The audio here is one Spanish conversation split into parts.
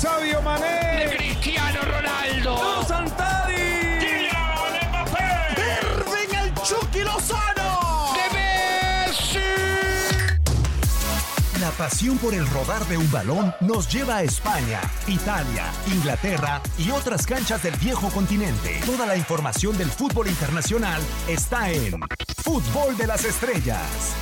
Sabio Mané. De Cristiano Ronaldo. ¡No, Santadi. Kylian Mbappé. Irving el Chucky Lozano. De Messi. La pasión por el rodar de un balón nos lleva a España, Italia, Inglaterra y otras canchas del viejo continente. Toda la información del fútbol internacional está en Fútbol de las Estrellas.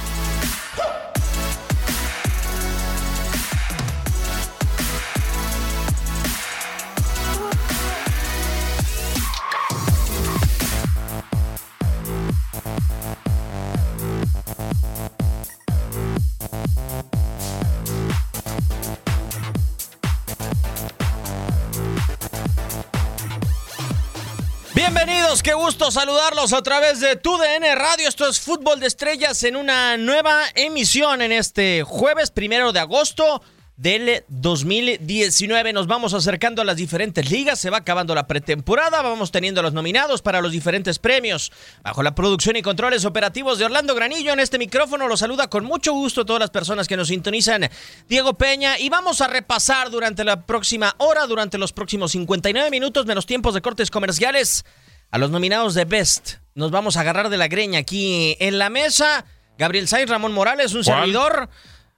Qué gusto saludarlos a través de TUDN Radio. Esto es Fútbol de Estrellas en una nueva emisión en este jueves primero de agosto del 2019. Nos vamos acercando a las diferentes ligas, se va acabando la pretemporada, vamos teniendo los nominados para los diferentes premios. Bajo la producción y controles operativos de Orlando Granillo, en este micrófono los saluda con mucho gusto a todas las personas que nos sintonizan Diego Peña y vamos a repasar durante la próxima hora, durante los próximos 59 minutos menos tiempos de cortes comerciales a los nominados de Best. Nos vamos a agarrar de la greña aquí en la mesa. Gabriel Sainz, Ramón Morales, un ¿Cuál? servidor.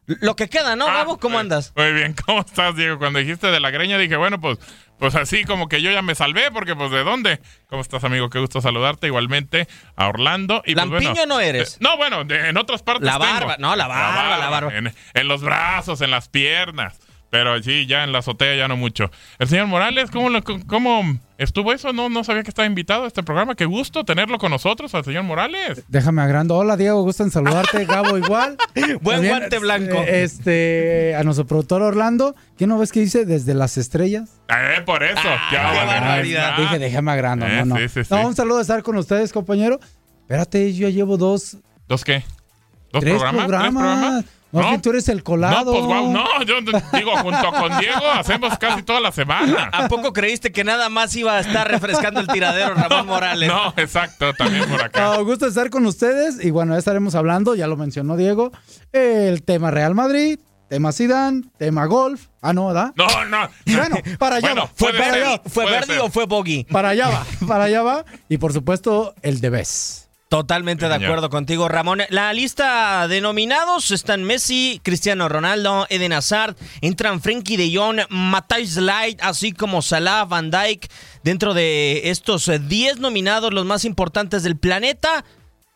Lo que queda, ¿no, Ah, Gabo? ¿Cómo andas? Muy bien, ¿cómo estás, Diego? Cuando dijiste de la greña dije, bueno, pues, pues así como que yo ya me salvé, porque pues ¿de dónde? ¿Cómo estás, amigo? Qué gusto saludarte. Igualmente a Orlando. Y, pues, ¿Lampiño bueno, no eres? eh, no, bueno, de- en otras partes La tengo. barba, no, la barba, la barba. En, en los brazos, en las piernas. Pero sí, ya en la azotea ya no mucho. El señor Morales, ¿cómo, lo- cómo estuvo eso? No, no sabía que estaba invitado a este programa. Qué gusto tenerlo con nosotros, al señor Morales. Déjame agrando. Hola, Diego, gusto en saludarte. Gabo igual. Buen También, guante blanco. eh, Este, a nuestro productor Orlando. ¿Qué no ves que dice desde las estrellas? Eh, por eso. Ah, Ya, qué barbaridad. Dije, déjame agrando. Eh, no, no. sí, sí, sí. No, un saludo de estar con ustedes, compañero. Espérate, yo ya llevo dos, ¿Dos qué? ¿Dos tres programas? programas. ¿Tres programas? No, que tú eres el colado. No, pues guau, no, yo digo, junto con Diego hacemos casi toda la semana. ¿A poco creíste que nada más iba a estar refrescando el tiradero Ramón Morales? No, exacto, también por acá. No, gusto de estar con ustedes. Y bueno, ya estaremos hablando, ya lo mencionó Diego, el tema Real Madrid, tema Zidane, tema golf. Ah, no, ¿verdad? No, no. Bueno, para allá Bueno, va. ¿Fue Verdi, ser, ¿fue Verdi ser. o fue Boggy? Para allá va, para allá va. Y por supuesto, el de Bes. Totalmente de acuerdo contigo, Ramón. La lista de nominados están Messi, Cristiano Ronaldo, Eden Hazard, entran Frenkie de Jong, Matthijs Light, así como Salah, Van Dijk. Dentro de estos eh, 10 nominados, los más importantes del planeta,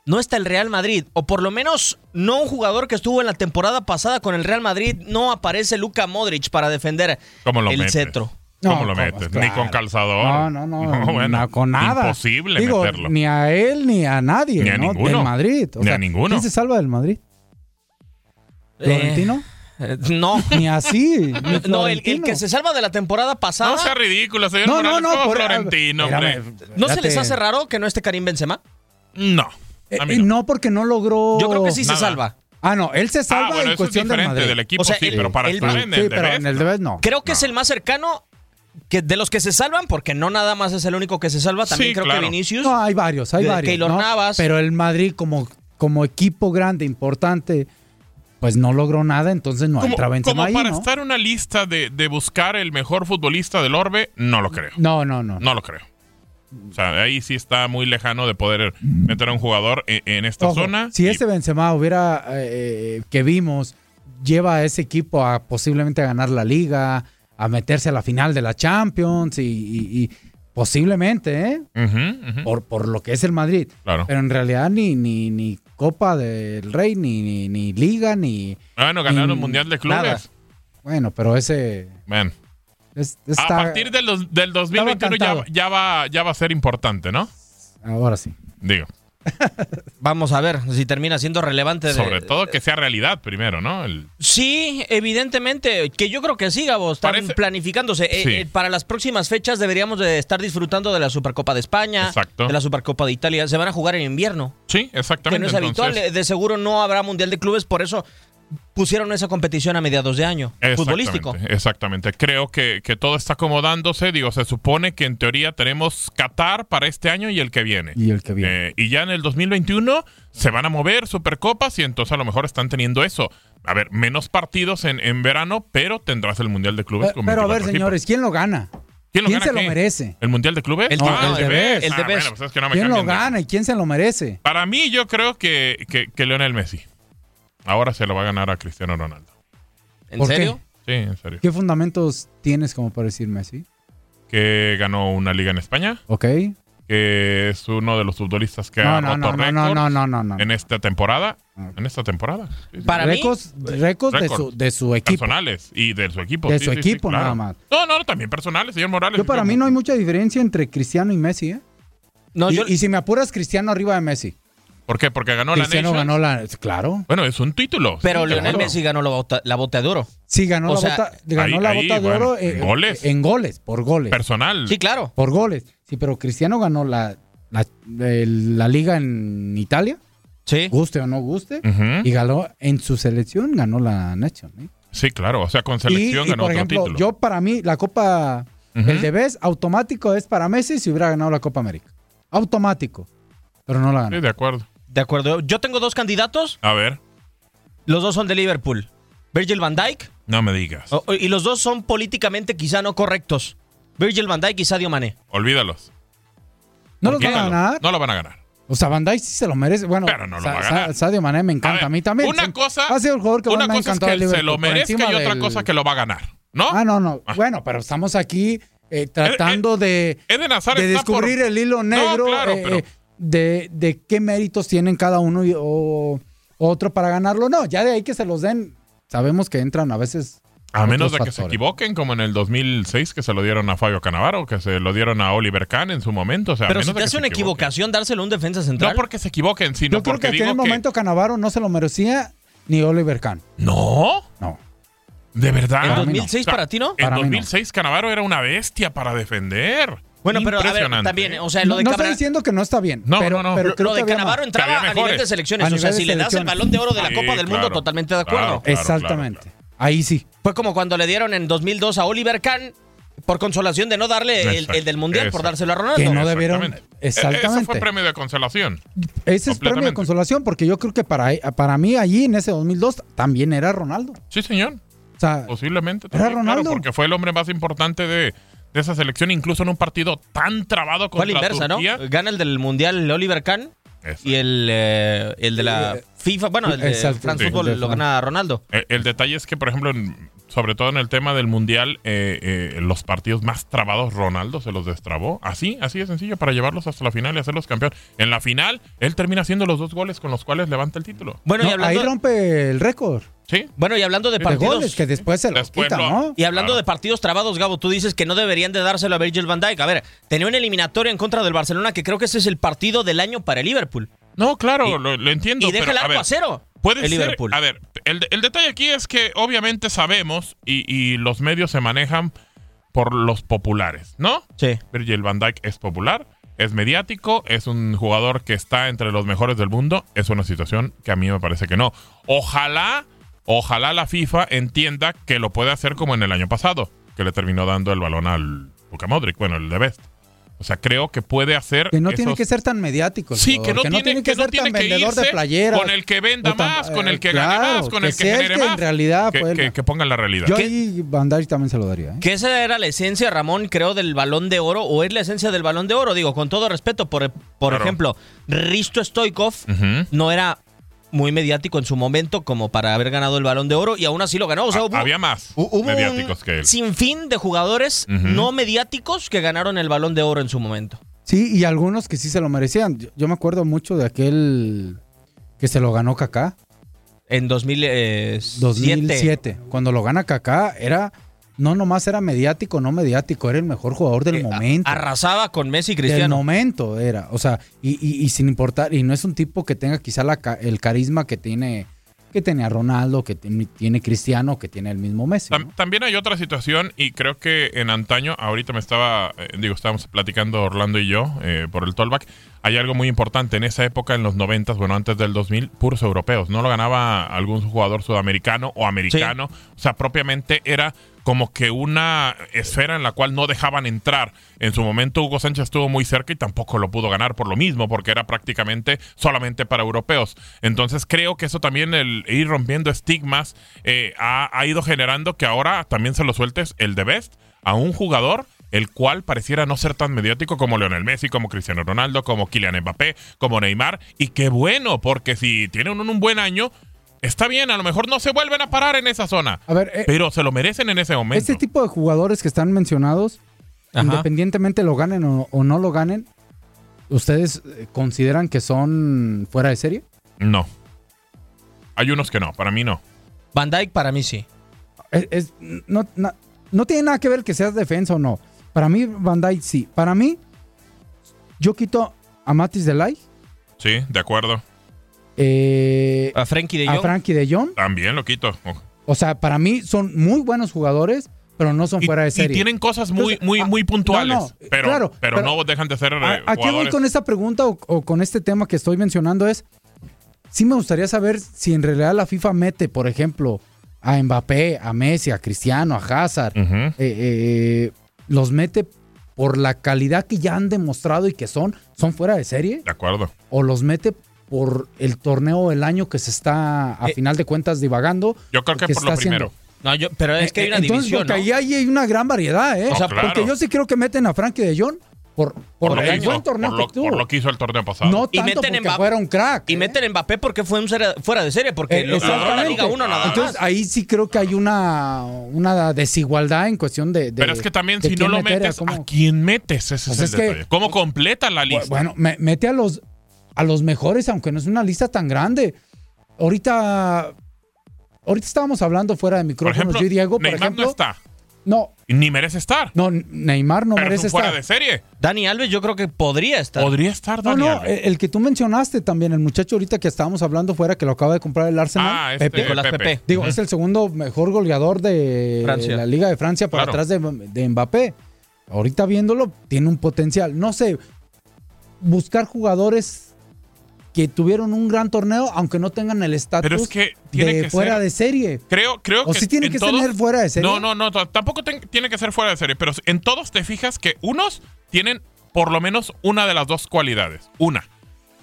no está el Real Madrid. O por lo menos no un jugador que estuvo en la temporada pasada con el Real Madrid. No aparece Luka Modric para defender ¿Cómo lo el metes? cetro. ¿Cómo No, lo ¿cómo? metes? Claro. Ni con calzador. No, no, no. bueno, na- con nada. Imposible Digo, meterlo. Ni a él ni a nadie. Ni a ¿no? ninguno. Del Madrid. Ni a ninguno. ¿Quién se salva del Madrid? ¿Florentino? Eh, no. Ni así. ni No, el, el que se salva de la temporada pasada. No sea ridículo, señor No, no, Morales, no. como por- Florentino, espérame, hombre. ¿No se les hace raro que no esté Karim Benzema? No. Eh, A mí eh, no. no, porque no logró. Yo creo que sí se Nada. salva. Ah, no, él se salva Ah, bueno, en eso es cuestión del diferente Madrid. del equipo, O sea, sí, el- pero para el- estar sí, el pero de en el Debes no. Creo que es No. el más cercano que de los que se salvan, porque no nada más es el único que se salva. También Sí, creo claro. que Vinicius. No, hay varios, hay varios. Keylor ¿no? Navas. Pero el Madrid, como, como equipo grande, importante, pues no logró nada, entonces no Como, entra Benzema como ahí, para ¿no? estar en una lista de, de buscar el mejor futbolista del Orbe, no lo creo. No, no, no. No lo creo. O sea, ahí sí está muy lejano de poder meter a un jugador en, en esta Ojo, zona. Si Y- ese Benzema hubiera, eh, que vimos, lleva a ese equipo a posiblemente a ganar la liga, a meterse a la final de la Champions y, y- y posiblemente, ¿eh? Por, por lo que es el Madrid. Claro. Pero en realidad ni, ni, ni Copa del Rey, ni, ni, ni Liga, ni... Bueno, ganaron el Mundial de Clubes. nada. Bueno, pero ese... Man. es- A partir del, dos- del 2021 ya, ya, va, ya va a ser importante, ¿no? Ahora sí. Digo. Vamos a ver si termina siendo relevante. de- Sobre todo que sea realidad primero, ¿no? El- Sí, evidentemente, que yo creo que sí, Gabo, están Parece- planificándose. Eh, Sí. eh, para las próximas fechas deberíamos de estar disfrutando de la Supercopa de España, Exacto. de la Supercopa de Italia. Se van a jugar en invierno, sí, que exactamente. no es habitual. entonces- Eh, De seguro no habrá Mundial de Clubes, por eso pusieron esa competición a mediados de año, futbolístico. Exactamente. Creo que, que todo está acomodándose. Digo, se supone que en teoría tenemos Qatar para este año y el que viene. Y el que viene. Eh, y ya en el 2021 se van a mover Supercopas y entonces a lo mejor están teniendo eso. a ver, menos partidos en, en verano, pero tendrás el Mundial de Clubes Pe- con Pero a ver, 24 señores, equipos. ¿quién lo gana? ¿Quién, lo gana se lo merece? ¿El Mundial de Clubes? El No, de- el de Best. el de Ah, Best. bueno, pues es que no me ¿Quién lo gana y quién se lo merece? Para mí, yo creo que, que, que Lionel Messi. Ahora se lo va a ganar a Cristiano Ronaldo. ¿En ¿Por qué? serio? Sí, en serio. ¿Qué fundamentos tienes como para decir Messi? Que ganó una liga en España, ¿Ok? que es uno de los futbolistas que No, ha no, roto no, no, récords no, no, no, no, no. en esta temporada. Ah. En esta temporada. Sí, sí. Para mí, Récords, de, récords. su, de su equipo. personales y de su equipo. De sí, su sí, sí, equipo claro. nada más. No, no, no, también personales, señor Morales. Yo para mí no hay mucha diferencia entre Cristiano y Messi, ¿eh? No, y, yo, y si me apuras, Cristiano arriba de Messi. ¿Por qué? Porque ganó Cristiano la Nations. ganó la... Claro. Bueno, es un título. pero sí, Lionel claro. Messi ganó la bota, la bota de oro. Sí, ganó O la sea, bota, ganó ahí- la ahí, bota de bueno, oro en eh, goles. en goles, por goles. Personal. Sí, claro. por goles. Sí, pero Cristiano ganó la, la, el- la liga en Italia, Sí. guste o no guste, y ganó en su selección, ganó la Nation. ¿eh? Sí, claro. O sea, con Y, selección y, ganó por otro ejemplo, título. yo para mí, la Copa, el de Best, automático es para Messi si hubiera ganado la Copa América. Automático. Pero no la ganó. Sí, de acuerdo. De acuerdo. Yo tengo dos candidatos. A ver, Los dos son de Liverpool. Virgil van Dijk. no me digas. o- y los dos son políticamente quizá no correctos. Virgil van Dijk y Sadio Mané. Olvídalos. ¿No los van a ganar? No lo van a ganar. O sea, Van Dijk sí se lo merece. Bueno, Pero no lo Sa- va a ganar. Sadio Mané me encanta. A, ver, mí también. Una cosa, ha sido el jugador que una me ha cosa es encantado que de se Liverpool, lo merezca y otra del- cosa que lo va a ganar. ¿No? Ah, no, no. Ah. Bueno, pero estamos aquí eh, tratando de, Eden Hazard de está por- descubrir el hilo negro claro, eh, pero- eh, de, de qué méritos tienen cada uno y- o otro para ganarlo. No, ya de ahí que se los den, sabemos que entran a veces. A menos de que se equivoquen, como en el 2006, que se lo dieron a Fabio Canavaro, que se lo dieron a Oliver Kahn en su momento. O sea, a Pero menos si te hace una equivocación dárselo a un defensa central. No porque se equivoquen, sino Yo creo porque que en que... momento Canavaro no se lo merecía ni Oliver Kahn. No, No. de verdad. En Para mí no. 2006 para ti, ¿no? En Para mí no. 2006 Canavaro era una bestia para defender. Bueno, pero a ver, también, o sea, lo No, de no Cabra- estoy diciendo que no está bien. No, pero, no, no. pero lo, creo lo que de Canavaro más. entraba a nivel de selecciones. A o sea, si le das el balón de oro de la Sí, Copa del Mundo, totalmente de acuerdo. Claro, claro, Exactamente. claro, claro. Ahí sí. Fue como cuando le dieron en 2002 a Oliver Kahn por consolación de no darle el, del Mundial por dárselo a Ronaldo. Que no debieron- Exactamente. E- exactamente. Eso fue premio de consolación. Ese es premio de consolación porque yo creo que para, para mí allí en ese 2002 también era Ronaldo. Sí, señor. O sea, Posiblemente. Era también, claro, Ronaldo. porque fue el hombre más importante de, de esa selección, incluso en un partido tan trabado Fue a contra la inversa, Turquía. ¿no? Gana el del Mundial Oliver Kahn Eso. y el, eh, el de la Eh, FIFA, bueno, el de France sí. Football lo gana Ronaldo. El, el detalle es que, por ejemplo, en- sobre todo en el tema del Mundial, eh, eh, los partidos más trabados, Ronaldo se los destrabó. Así, así de sencillo, para llevarlos hasta la final y hacerlos campeón. En la final, él termina haciendo los dos goles con los cuales levanta el título. Bueno, no, y ahí rompe el récord Sí, bueno, y hablando de de partidos. goles que después se lo Después quita, lo- ¿no? Y hablando Claro. de partidos trabados, Gabo, tú dices que no deberían de dárselo a Virgil van Dijk. A ver, tenía una eliminatoria en contra del Barcelona que creo que ese es el partido del año para el Liverpool. No, claro, Y- lo, lo entiendo. y deja pero, el a ver, a cero. Puede el ser. Liverpool. A ver, el, el detalle aquí es que obviamente sabemos y, y los medios se manejan por los populares, ¿no? Sí. Virgil van Dijk es popular, es mediático, es un jugador que está entre los mejores del mundo. Es una situación que a mí me parece que no. Ojalá, ojalá la FIFA entienda que lo puede hacer como en el año pasado, que le terminó dando el balón al Luka Modric, bueno, el de Best. O sea, creo que puede hacer. Que no tiene que ser tan mediático. Sí, que no, tiene, que, no ser tiene tan que vendedor de irse playeras. con el que venda tan- más, con el eh, que gane claro, más, con que el que el genere que en más. realidad que, que- que pongan la realidad. Yo ahí Dijk también se lo daría. ¿eh? Que esa era la esencia, Ramón, creo, del balón de oro, o es la esencia del balón de oro. Digo, con todo respeto, por, por Claro. ejemplo, Risto Stoikov no era muy mediático en su momento como para haber ganado el balón de oro y aún así lo ganó. O sea, Ah, hubo, Había más hubo mediáticos un que él. sinfín de jugadores no mediáticos que ganaron el balón de oro en su momento. Sí, y algunos que sí se lo merecían. Yo, yo me acuerdo mucho de aquel que se lo ganó Kaká, En 2007. 2007. Cuando lo gana Kaká, era no nomás era mediático, no mediático, era el mejor jugador del Eh, momento. Arrasaba con Messi y Del Cristiano. momento era, o sea, y, y- y sin importar, y no es un tipo que tenga quizá la el carisma que tiene que tenía Ronaldo, que tiene, Cristiano, que tiene el mismo Messi. También hay otra situación y creo que en antaño, ahorita me estaba, eh, digo, estábamos platicando Orlando y yo eh, por el tollback. Hay algo muy importante. En esa época, en los 90, bueno, antes del 2000, puros europeos. No lo ganaba algún jugador sudamericano o americano. O sea, propiamente era como que una esfera en la cual no dejaban entrar. En su momento Hugo Sánchez estuvo muy cerca y tampoco lo pudo ganar por lo mismo, porque era prácticamente solamente para europeos. Entonces creo que eso también, el ir rompiendo estigmas, eh, ha, ha ido generando que ahora también se lo sueltes el de Best a un jugador el cual pareciera no ser tan mediático como Leonel Messi, como Cristiano Ronaldo, como Kylian Mbappé, como Neymar. Y qué bueno, porque si tienen un, un buen año, está bien, a lo mejor no se vuelven a parar en esa zona. A ver, eh, pero se lo merecen en ese momento. este tipo de jugadores que están mencionados, Ajá. independientemente lo ganen o, o no lo ganen, ¿ustedes eh, consideran que son fuera de serie? No. Hay unos que no, para mí no. Van Dyke para mí sí. Es, es- no, na- no tiene nada que ver que seas defensa o no. Para mí, Van Dijk sí. Para mí, yo quito a Matis Delay, Sí, de acuerdo. eh, A Frankie de a Jong. Frankie de Jong. También lo quito. O sea, para mí son muy buenos jugadores, pero no son Y, fuera de y serie. tienen cosas muy, Entonces, muy, ah, muy puntuales. no, no, pero, claro, pero, pero- no dejan de ser eh, ¿A, a qué voy con esta pregunta o, o con este tema que estoy mencionando? Es, sí me gustaría saber si en realidad la FIFA mete, por ejemplo, a Mbappé, a Messi, a Cristiano, a Hazard, Ujú. eh, eh, los mete por la calidad que ya han demostrado y que son, son fuera de serie, De acuerdo. o los mete por el torneo del año que se está a Eh, final de cuentas divagando. Yo creo que que por está lo primero. haciendo. No, yo, pero es que hay una Eh, Entonces, división. porque ¿no? ahí hay hay una gran variedad, ¿eh? No, o sea, claro. porque yo sí creo que meten a Frankie de Jong por, por, Por lo, el que buen hizo, torneo por, lo, que tuvo. por lo que hizo el torneo pasado. No Y tanto meten porque Mbappé- fuera un crack. Y ¿eh? meten Mbappé porque fue un fuera de serie, porque Eh, lo la. Liga 1 nada Entonces más. ahí sí creo que hay una, una desigualdad en cuestión de, de- Pero es que también si no lo meter, metes, ¿a quién metes? Ese Pues es es el que- detalle. ¿Cómo completa la lista? Bueno, me- mete a los a los mejores, aunque no es una lista tan grande. Ahorita ahorita estábamos hablando fuera de por micrófonos ejemplo, yo y Diego, por Neymar ejemplo. no está. No, Ni merece estar. no, Neymar no pero es merece un fuera estar. de serie. Dani Alves yo creo que podría estar. Podría estar No, Dani no, Alves. el, que tú mencionaste también, el muchacho ahorita que estábamos hablando fuera, que lo acaba de comprar el Arsenal, Ah, este, Pepe. Nicolás Pepe. Pepe. Digo, es el segundo mejor goleador de Francia. la Liga de Francia por Claro. atrás de, de Mbappé. Ahorita viéndolo, tiene un potencial. No sé, buscar jugadores que tuvieron un gran torneo, aunque no tengan el estatus Pero es que de que fuera ser- de serie. Creo, creo O que sí tiene en que todos- tener fuera de serie. No, no, no, tampoco tiene que ser fuera de serie, pero en todos te fijas que unos tienen por lo menos una de las dos cualidades. Una,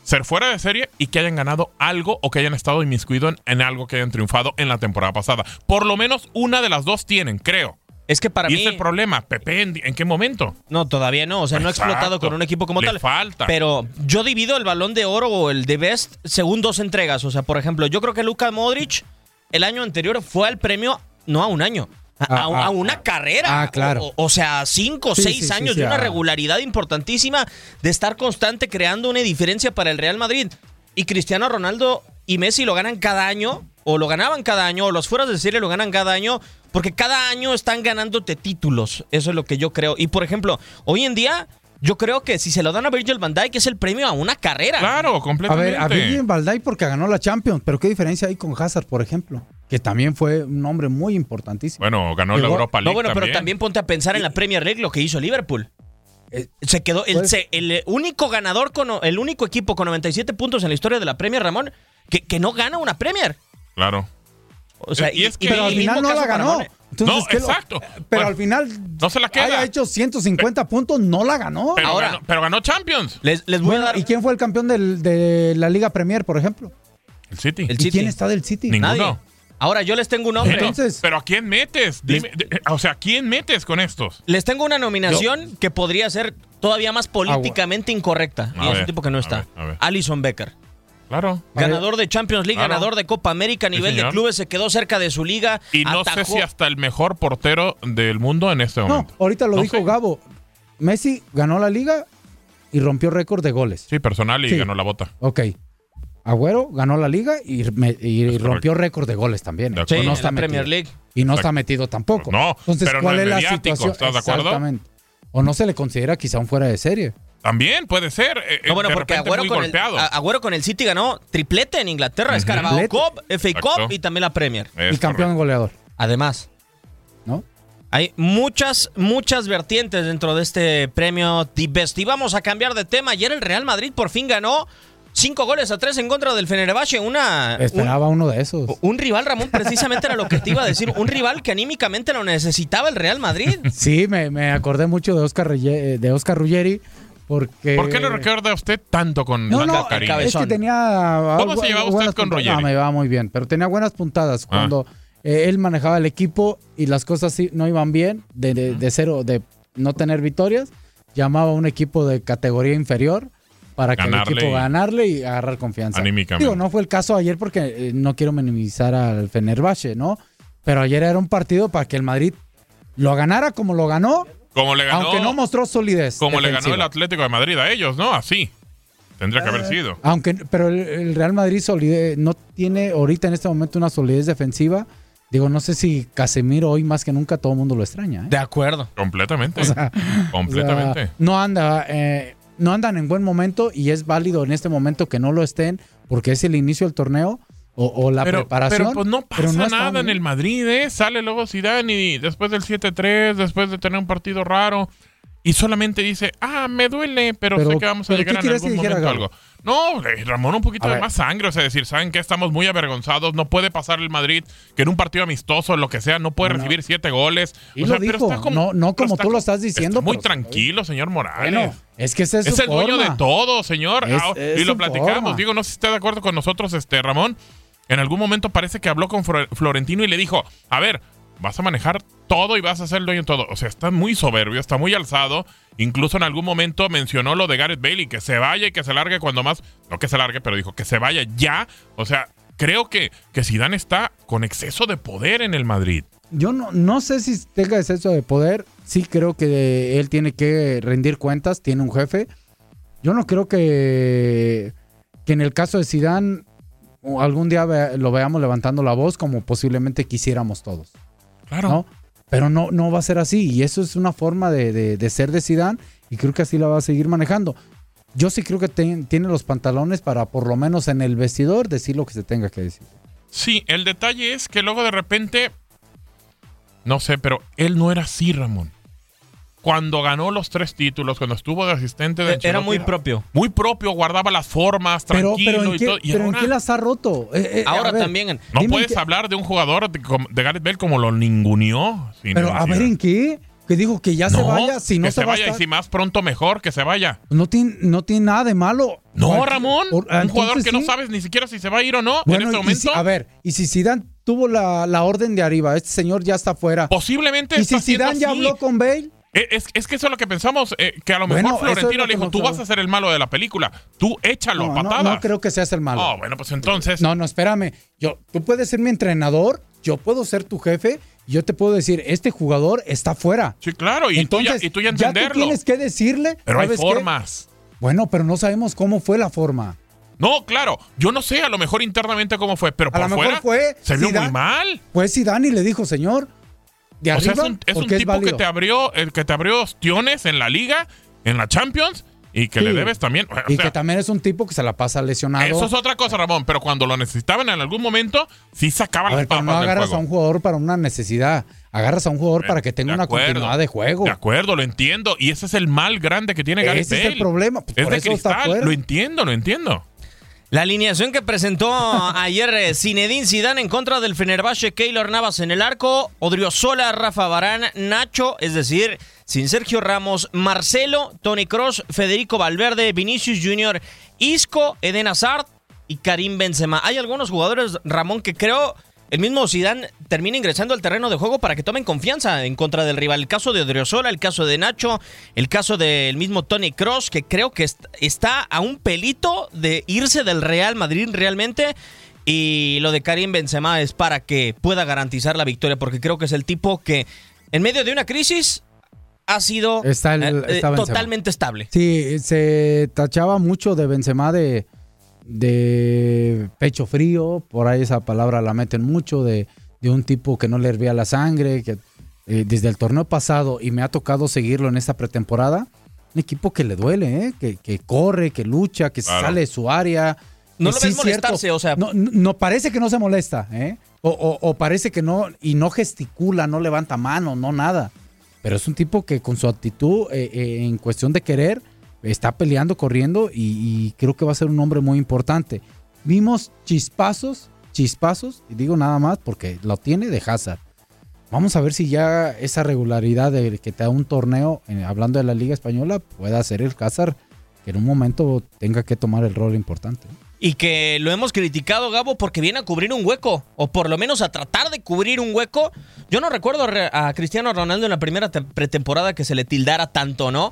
ser fuera de serie y que hayan ganado algo o que hayan estado inmiscuidos en, en algo que hayan triunfado en la temporada pasada. Por lo menos una de las dos tienen, creo. Es que para y mí. ese es el problema. Pepe, ¿en, en qué momento? No, todavía no. O sea, no ha explotado con un equipo como Le tal. falta. Pero yo divido el balón de oro o el de best según dos entregas. O sea, por ejemplo, yo creo que Luka Modric el año anterior fue al premio, no a un año. A, Ah, a- a ah, una carrera. ah, claro. O, o sea, cinco o Sí, seis sí, años sí, de una ah. regularidad importantísima de estar constante creando una diferencia para el Real Madrid. Y Cristiano Ronaldo y Messi lo ganan cada año, o lo ganaban cada año, o los fueras de serie lo ganan cada año, porque cada año están ganándote títulos. Eso es lo que yo creo. Y por ejemplo, hoy en día, yo creo que si se lo dan a Virgil van Dijk es el premio a una carrera. Claro, A completamente. ver, a Virgil van Dijk porque ganó la Champions, pero qué diferencia hay con Hazard, por ejemplo, que también fue un hombre muy importantísimo. Bueno, ganó la Europa League No, bueno, pero también. también ponte a pensar en la Premier League lo que hizo Liverpool. Eh, Se quedó el, pues- el único ganador con el único equipo con 97 puntos en la historia de la Premier, Ramón, que, que no gana una Premier. Claro. O sea, Eh, y es que- pero al final no la ganó. Entonces, No, ¿qué lo- exacto. Pero Bueno, al final no se la queda. haya hecho 150 puntos, no la ganó. Pero, Ahora- ganó, pero ganó Champions. Les, les voy Bueno, a dar ¿y quién fue el campeón del- de la Liga Premier, por ejemplo? El City. El ¿Y City. quién está del City? Ninguno. Nadie. Ahora yo les tengo un nombre. Pero, Entonces- pero ¿a quién metes? Dime, de- o sea, ¿a quién metes con estos? Les tengo una nominación que podría ser todavía más políticamente incorrecta. A Y es un tipo que no a está. ver, a ver. Alison Becker. Claro. Ganador de Champions League, Claro. ganador de Copa América a Sí, nivel de clubes, se quedó cerca de su liga. Y no atajó- sé si hasta el mejor portero del mundo en este No, momento. ahorita lo No dijo sé. Gabo. Messi ganó la Liga y rompió récord de goles. Sí, personal y Sí. ganó la bota. Ok. Agüero ganó la Liga y, me- y Es rompió récord de goles también. De Sí, acuerdo. no en está la Premier. League. Y no Exacto. está metido tampoco. No, Entonces, pero no ¿cuál es es la situación? ¿estás de acuerdo? Exactamente. O no se le considera quizá un fuera de serie. También puede ser. eh, No, bueno, de porque Agüero muy con, el, Agüero con el City ganó triplete en Inglaterra, es Carabao. Cup, FA Cup y también la Premier. Es y campeón correcto. goleador, Además, ¿no? Hay muchas, muchas vertientes dentro de este premio The Best. Y vamos a cambiar de tema. Ayer el Real Madrid por fin ganó cinco goles a tres en contra del Fenerbahce. Una, un, Esperaba uno de esos. un rival, Ramón, precisamente era lo que te iba a decir. Un rival que anímicamente lo necesitaba el Real Madrid. Sí, me, me acordé mucho de Oscar, Ruggeri, de Oscar Ruggeri porque... ¿Por qué le recuerda a usted tanto con No, tanto no, cariño? es que tenía... ¿Cómo se llevaba usted con. Ruggeri? No, me llevaba muy bien, pero tenía buenas puntadas cuando eh, él manejaba el equipo y las cosas no iban bien, de, de- de cero, de no tener victorias, llamaba a un equipo de categoría inferior para que Ganarle el equipo ganarle y agarrar confianza. Anímicamente. Digo, no fue el caso ayer porque eh, no quiero minimizar al Fenerbahce, ¿no? Pero ayer era un partido para que el Madrid lo ganara como lo ganó, Como le ganó, aunque no mostró solidez. como le ganó el Atlético de Madrid a ellos, ¿no? Así. Tendría que haber sido. Aunque, pero el, el Real Madrid solide- no tiene ahorita en este momento una solidez defensiva. Digo, no sé si Casemiro hoy más que nunca todo el mundo lo extraña. ¿eh? De acuerdo. Completamente. O sea, Completamente. o sea, no anda, eh, no andan en buen momento y es válido en este momento que no lo estén porque es el inicio del torneo o, o la pero, preparación. pero pues no pasa pero no nada en el Madrid, ¿eh? Sale luego Zidane y después del 7-3, después de tener un partido raro, y solamente dice, ah, me duele, pero, Pero- sé que vamos a pero llegar ¿qué en algún que momento a algo. No, Ramón, un poquito A de ver. más sangre, o sea, decir, ¿saben qué? Estamos muy avergonzados, no puede pasar el Madrid, que en un partido amistoso, lo que sea, no puede No, no. recibir siete goles. Y o lo sea, pero dijo, está como, no- no pero como está tú lo estás diciendo, Está muy pero- tranquilo, señor Morales. Bueno, es que ese es, Es su el dueño de todo, señor. Es- Ah, es y lo platicamos. forma. Digo, no sé si está de acuerdo con nosotros, este Ramón. En algún momento parece que habló con Florentino y le dijo, a ver, vas a manejar todo y vas a ser el dueño todo. O sea, está muy soberbio, está muy alzado. Incluso en algún momento mencionó lo de Gareth Bale y que se vaya y que se largue cuando más. No que se largue, pero dijo que se vaya ya. O sea, creo que, que Zidane está con exceso de poder en el Madrid. Yo no, no sé si tenga exceso de poder. Sí creo que él tiene que rendir cuentas, tiene un jefe. Yo no creo que, que en el caso de Zidane algún día ve- lo veamos levantando la voz como posiblemente quisiéramos todos, Claro. ¿no? Pero no, no va a ser así y eso es una forma de, de- de ser de Zidane y creo que así la va a seguir manejando. Yo sí creo que ten- tiene los pantalones para por lo menos en el vestidor decir lo que se tenga que decir. Sí, el detalle es que luego de repente, no sé, pero él no era así, Ramón. Cuando ganó los tres títulos, cuando estuvo de asistente de E-, Era muy propio. muy propio, guardaba las formas, Pero, tranquilo pero, ¿en y qué, todo. Y pero ¿en qué las ha roto? Eh, eh, Ahora ver, también. no puedes qué- hablar de un jugador de, de Gareth Bale como lo ninguneó. sin Pero a ver en qué. Que dijo que ya se vaya, si no que se, se va a vaya y si más pronto mejor, que se vaya. no tiene, no tiene nada de malo. No, Cualquier- Ramón, por- un jugador que no sabes ni siquiera si se va a ir o no Bueno, en este momento. si- a ver, y si Zidane tuvo la, la orden de arriba, este señor ya está fuera. Posiblemente Y está si Zidane ya habló con Bale, Eh, Es, es que eso es lo que pensamos, eh, que a lo mejor Bueno, eso es Florentino lo le dijo, no tú vas a ser el malo de la película, tú échalo no, a no, patadas. no creo que seas el malo. Oh, bueno, pues entonces, No, no, espérame. Yo, tú puedes ser mi entrenador, yo puedo ser tu jefe, y yo te puedo decir, este jugador está fuera. sí, claro, y, Entonces, tú ya, y tú ya tú entenderlo. tienes que decirle. Pero hay formas. Bueno, pero no sabemos cómo fue la forma. No, claro, yo no sé a lo mejor internamente cómo fue, pero A por lo mejor fue se vio Zidane. muy mal. Pues Zidane y le dijo, señor, de O sea, es un, es un tipo que te abrió, el que te abrió ostiones en la liga, en la Champions, y que Sí. le debes también. o Y que también es un tipo que se la pasa lesionado. eso es otra cosa, Ramón, pero cuando lo necesitaban en algún momento, sí sacaba A las papas no del agarras juego. a un jugador para una necesidad. Agarras a un jugador para que tenga una acuerdo, continuidad de juego. De acuerdo, lo entiendo. Y ese es el mal grande que tiene Gareth Ese es el problema. pues, Es por de eso cristal. Lo entiendo, lo entiendo. La alineación que presentó ayer eh, Zinedine Zidane en contra del Fenerbahce, Keylor Navas en el arco, Odriozola, Rafa Barán, Nacho, es decir, sin Sergio Ramos, Marcelo, Tony Cross, Federico Valverde, Vinicius Junior, Isco, Eden Hazard y Karim Benzema. Hay algunos jugadores, Ramón, que creo el mismo Zidane termina ingresando al terreno de juego para que tomen confianza en contra del rival. El caso de Odriozola, el caso de Nacho, el caso del mismo Tony Cross, que creo que est- está a un pelito de irse del Real Madrid realmente. Y lo de Karim Benzema es para que pueda garantizar la victoria, porque creo que es el tipo que en medio de una crisis ha sido Está el- eh, eh, totalmente estable. Sí, se tachaba mucho de Benzema de, de pecho frío, por ahí esa palabra la meten mucho, de, de un tipo que no le hervía la sangre, que eh, desde el torneo pasado, y me ha tocado seguirlo en esta pretemporada, un equipo que le duele, ¿eh? que, que corre, que lucha, que Claro. sale de su área. No lo sí ves es cierto, molestarse, o sea- No, no- no, parece que no se molesta, ¿eh? O, o- o parece que no, y no gesticula, no levanta mano, no nada. Pero es un tipo que con su actitud eh, eh, en cuestión de querer está peleando, corriendo y, creo que va a ser un hombre muy importante. Vimos chispazos, chispazos, y digo nada más porque lo tiene de Hazard. Vamos a ver si ya esa regularidad de que te da un torneo, hablando de la Liga Española, pueda ser el Hazard que en un momento tenga que tomar el rol importante. Y que lo hemos criticado, Gabo, porque viene a cubrir un hueco, o por lo menos a tratar de cubrir un hueco. Yo no recuerdo re- a Cristiano Ronaldo en la primera te- pretemporada que se le tildara tanto, ¿no?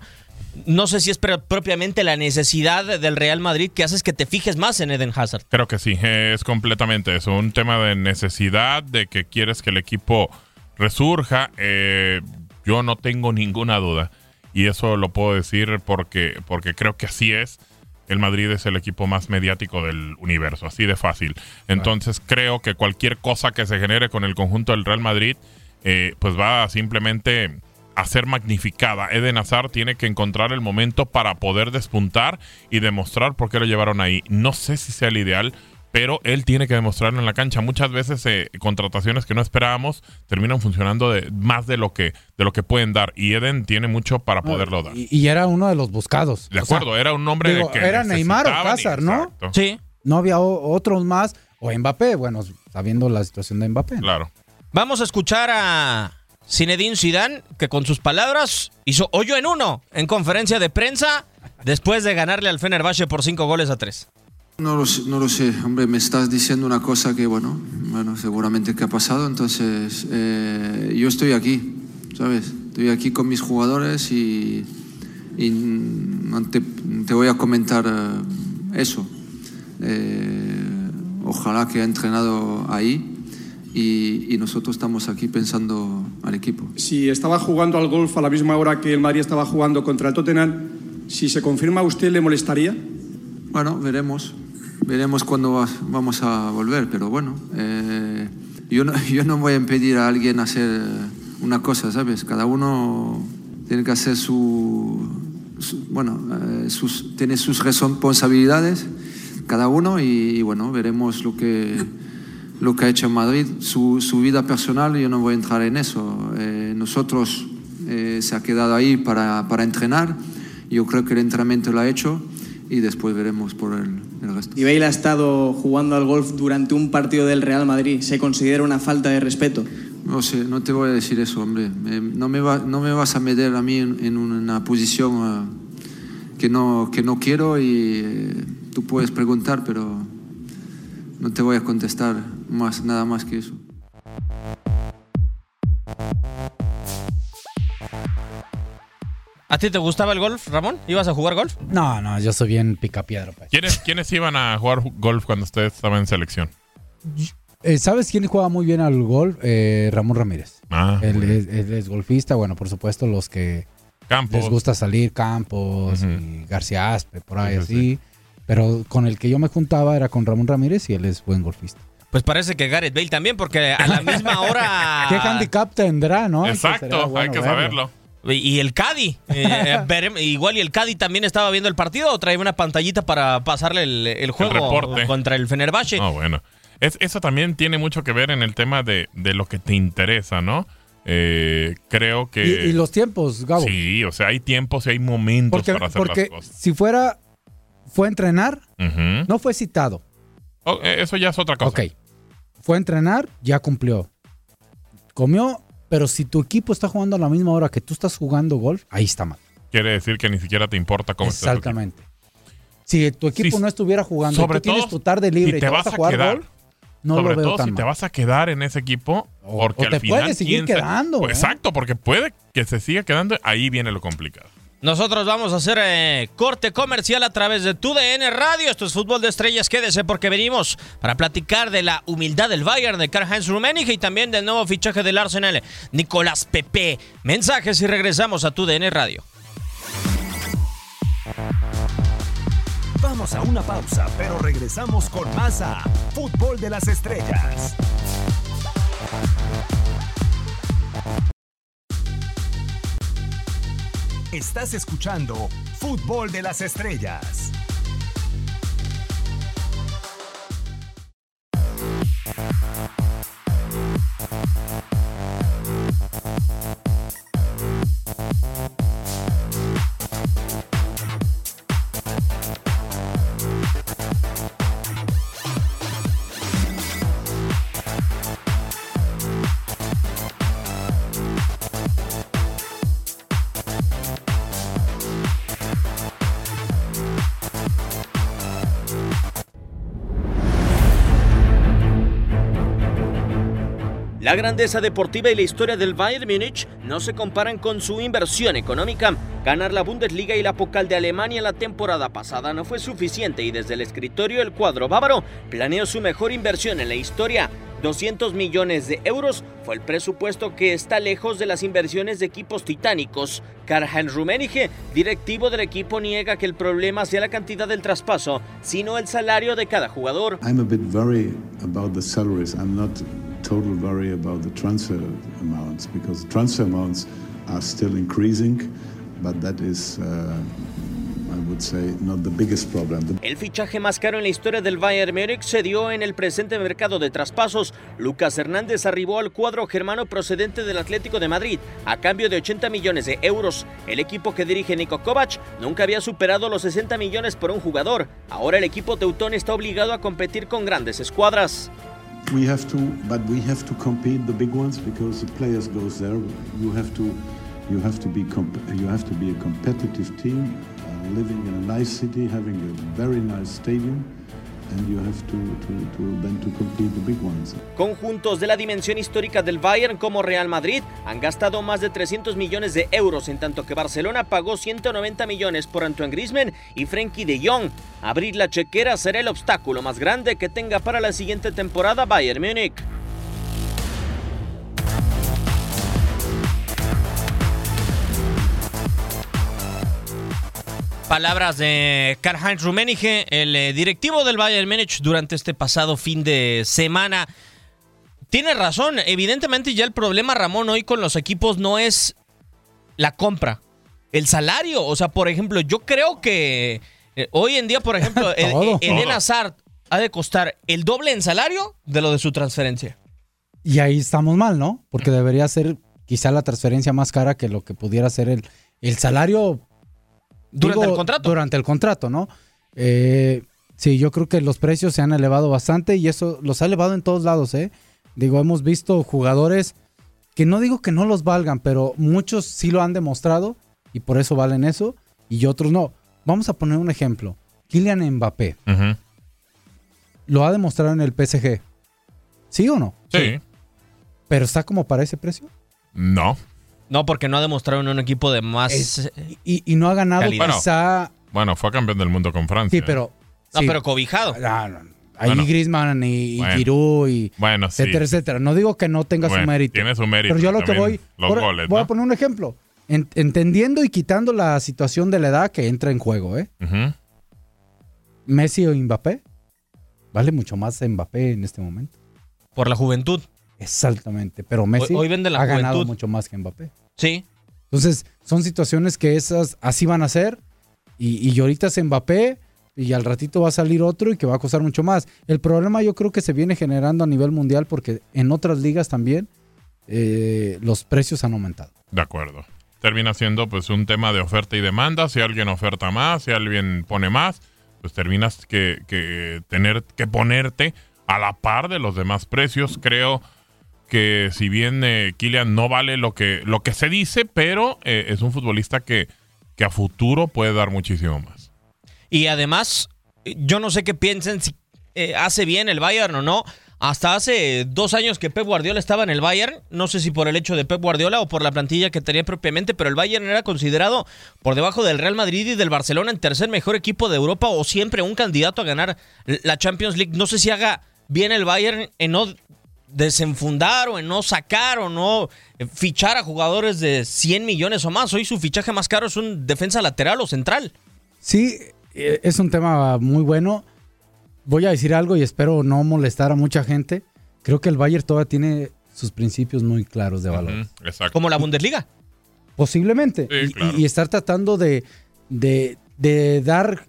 No sé si es propiamente la necesidad del Real Madrid que haces que te fijes más en Eden Hazard. Creo que sí, es completamente eso. Un tema de necesidad, de que quieres que el equipo resurja. eh, yo no tengo ninguna duda. Y eso lo puedo decir porque, porque creo que así es. El Madrid es el equipo más mediático del universo, así de fácil. Entonces creo que cualquier cosa que se genere con el conjunto del Real Madrid, eh, pues va a simplemente a ser magnificada. Eden Hazard tiene que encontrar el momento para poder despuntar y demostrar por qué lo llevaron ahí. No sé si sea el ideal, pero él tiene que demostrarlo en la cancha. Muchas veces eh, contrataciones que no esperábamos terminan funcionando de, más de lo que de lo que pueden dar y Eden tiene mucho para poderlo dar. Y, y era uno de los buscados. De O sea, acuerdo, era un hombre digo, de que era Neymar o Hazard, ¿no? exacto, Sí. no había o- otros más. O Mbappé, bueno, sabiendo la situación de Mbappé. Claro. Vamos a escuchar a Zinedine Zidane, que con sus palabras hizo hoyo en uno en conferencia de prensa después de ganarle al Fenerbahce por cinco goles a tres. No lo, no lo sé, hombre, me estás diciendo una cosa que, bueno, bueno seguramente que ha pasado, entonces eh, yo estoy aquí, ¿sabes? Estoy aquí con mis jugadores y, y te, te voy a comentar eh, eso. Eh, ojalá que ha entrenado ahí y, y nosotros estamos aquí pensando al equipo. Si estaba jugando al golf a la misma hora que el Madrid estaba jugando contra el Tottenham, si se confirma, ¿a usted le molestaría? Bueno, veremos. Veremos cuándo va- vamos a volver, pero bueno, eh, yo, no, yo no voy a impedir a alguien hacer una cosa, ¿sabes? Cada uno tiene que hacer su, su- bueno, eh, sus, tiene sus responsabilidades, cada uno, y, y bueno, veremos lo que, lo que ha hecho en Madrid. Su, su vida personal, yo no voy a entrar en eso. Eh, nosotros eh, se ha quedado ahí para, para entrenar, yo creo que el entrenamiento lo ha hecho y después veremos por el, el resto. Y Bale ha estado jugando al golf durante un partido del Real Madrid. ¿Se considera una falta de respeto? No sé, no te voy a decir eso, hombre. Eh, no, me va- no me vas a meter a mí en, en una posición eh, que, no, que no quiero y eh, tú puedes preguntar, pero no te voy a contestar más, nada más que eso. ¿A ti te gustaba el golf, Ramón? ¿Ibas a jugar golf? No, no, yo soy bien picapiedra. pues. ¿Quiénes, ¿Quiénes iban a jugar golf cuando usted estaba en selección? Eh, ¿Sabes quién juega muy bien al golf? Eh, Ramón Ramírez. Ah, Él, es, él es golfista, bueno, por supuesto, los que Campos. les gusta salir, Campos y García Aspe, por ahí Sí, así. sí, Pero con el que yo me juntaba era con Ramón Ramírez y él es buen golfista. Pues parece que Gareth Bale también, porque a la misma hora... ¿Qué handicap tendrá, no? Exacto, hay que saberlo. Y y el Cadi. eh, verem- igual y el Cadi también estaba viendo el partido o traía una pantallita para pasarle el, el juego reporte. contra el Fenerbahce. Ah, bueno. Es, eso también tiene mucho que ver en el tema de, de lo que te interesa, ¿no? Eh, creo que... Y, y los tiempos, Gabo. Sí, o sea, hay tiempos y hay momentos porque para hacer porque las cosas. si fuera, fue a entrenar, no fue citado. Oh, eh, eso ya es otra cosa. Ok. Fue a entrenar, ya cumplió. Comió, pero si tu equipo está jugando a la misma hora que tú estás jugando golf, ahí está mal. Quiere decir que ni siquiera te importa cómo. Exactamente. Si tu equipo no estuviera jugando, y sobre tú tienes todo tu tarde libre si y te vas vas a jugar quedar. golf, no Sobre lo veo todo tan si mal. te vas a quedar en ese equipo, O- porque o al te final puedes seguir quedando, Pues ¿eh? Exacto, porque puede que se siga quedando, ahí viene lo complicado. Nosotros vamos a hacer eh, corte comercial a través de TUDN Radio. Esto es Fútbol de Estrellas. Quédese porque venimos para platicar de la humildad del Bayern de Karl-Heinz Rummenigge y también del nuevo fichaje del Arsenal, Nicolás Pepe. Mensajes y regresamos a TUDN Radio. Vamos a una pausa, pero regresamos con más a Fútbol de las Estrellas. Estás escuchando Fútbol de las Estrellas. La grandeza deportiva y la historia del Bayern Múnich no se comparan con su inversión económica. Ganar la Bundesliga y la Pokal de Alemania la temporada pasada no fue suficiente y desde el escritorio el cuadro bávaro planeó su mejor inversión en la historia. 200 millones de euros fue el presupuesto que está lejos de las inversiones de equipos titánicos. Karl-Heinz Rummenigge, directivo del equipo, niega que el problema sea la cantidad del traspaso, sino el salario de cada jugador. I'm a bit worried about the salaries. Total worry about the transfer amounts because transfer amounts are still increasing, but that is, uh, I would say, not the biggest problem. El fichaje más caro en la historia del Bayern Múnich se dio en el presente mercado de traspasos. Lucas Hernández arribó al cuadro germano procedente del Atlético de Madrid a cambio de 80 millones de euros. El equipo que dirige Niko Kovac nunca había superado los 60 millones por un jugador. Ahora el equipo teutón está obligado a competir con grandes escuadras. We have to, but we have to compete the big ones because the players goes there. You have to, you have to be, you have to be a competitive team, uh, living in a nice city, having a very nice stadium, Conjuntos de la dimensión histórica del Bayern como Real Madrid han gastado más de 300 millones de euros, en tanto que Barcelona pagó 190 millones por Antoine Griezmann y Frenkie de Jong. Abrir la chequera será el obstáculo más grande que tenga para la siguiente temporada Bayern Múnich. Palabras de Karl-Heinz Rummenigge, el eh, directivo del Bayern Múnich durante este pasado fin de semana. Tiene razón, evidentemente ya el problema Ramón hoy con los equipos no es la compra, el salario. O sea, por ejemplo, yo creo que eh, hoy en día, por ejemplo. Eden Hazard ha de costar el doble en salario de lo de su transferencia. Y ahí estamos mal, ¿no? Porque debería ser quizá la transferencia más cara que lo que pudiera ser el, el salario. Durante digo, el contrato. Durante el contrato, ¿no? Eh, sí, yo creo que los precios se han elevado bastante y eso los ha elevado en todos lados, ¿eh? Digo, hemos visto jugadores que no digo que no los valgan, pero muchos sí lo han demostrado y por eso valen eso y otros no. Vamos a poner un ejemplo. Kylian Mbappé lo ha demostrado en el PSG. ¿Sí o no? Sí. Pero está como para ese precio. No. No, porque no ha demostrado en un equipo de más... Es- y, y no ha ganado Calidad. quizá. Bueno, fue campeón del mundo con Francia. Sí, pero. No, sí. pero cobijado. Ah, no. Ahí Bueno. Griezmann y, y Bueno. Giroud y Bueno, sí. etcétera, etcétera. No digo que no tenga Bueno, su mérito. tiene su mérito, Pero yo lo que voy. los por- goles, voy ¿no? a poner un ejemplo. En- entendiendo y quitando la situación de la edad que entra en juego, ¿eh? Messi o Mbappé. Vale mucho más Mbappé en este momento. Por la juventud. Exactamente. Pero Messi hoy vende la ha ganado juventud. mucho más que Mbappé. Sí. Entonces, son situaciones que esas así van a ser. Y, y ahorita es Mbappé y al ratito va a salir otro y que va a costar mucho más. El problema yo creo que se viene generando a nivel mundial porque en otras ligas también eh, los precios han aumentado. De acuerdo. Termina siendo pues un tema de oferta y demanda. Si alguien oferta más, si alguien pone más, pues terminas que, que tener que ponerte a la par de los demás precios. Creo que si bien eh, Kylian no vale lo que, lo que se dice, pero eh, es un futbolista que, que a futuro puede dar muchísimo más. Y además, yo no sé qué piensen si eh, hace bien el Bayern o no. Hasta hace dos años que Pep Guardiola estaba en el Bayern, no sé si por el hecho de Pep Guardiola o por la plantilla que tenía propiamente, pero el Bayern era considerado por debajo del Real Madrid y del Barcelona en tercer mejor equipo de Europa o siempre un candidato a ganar la Champions League. No sé si haga bien el Bayern en no desenfundar o en no sacar o no eh, fichar a jugadores de 100 millones o más. Hoy su fichaje más caro es un defensa lateral o central. Sí, eh, es un tema muy bueno. Voy a decir algo y espero no molestar a mucha gente. Creo que el Bayern todavía tiene sus principios muy claros de valor. Exacto. Como la Bundesliga. Posiblemente. Sí, y, claro. y- y estar tratando de, de, de dar,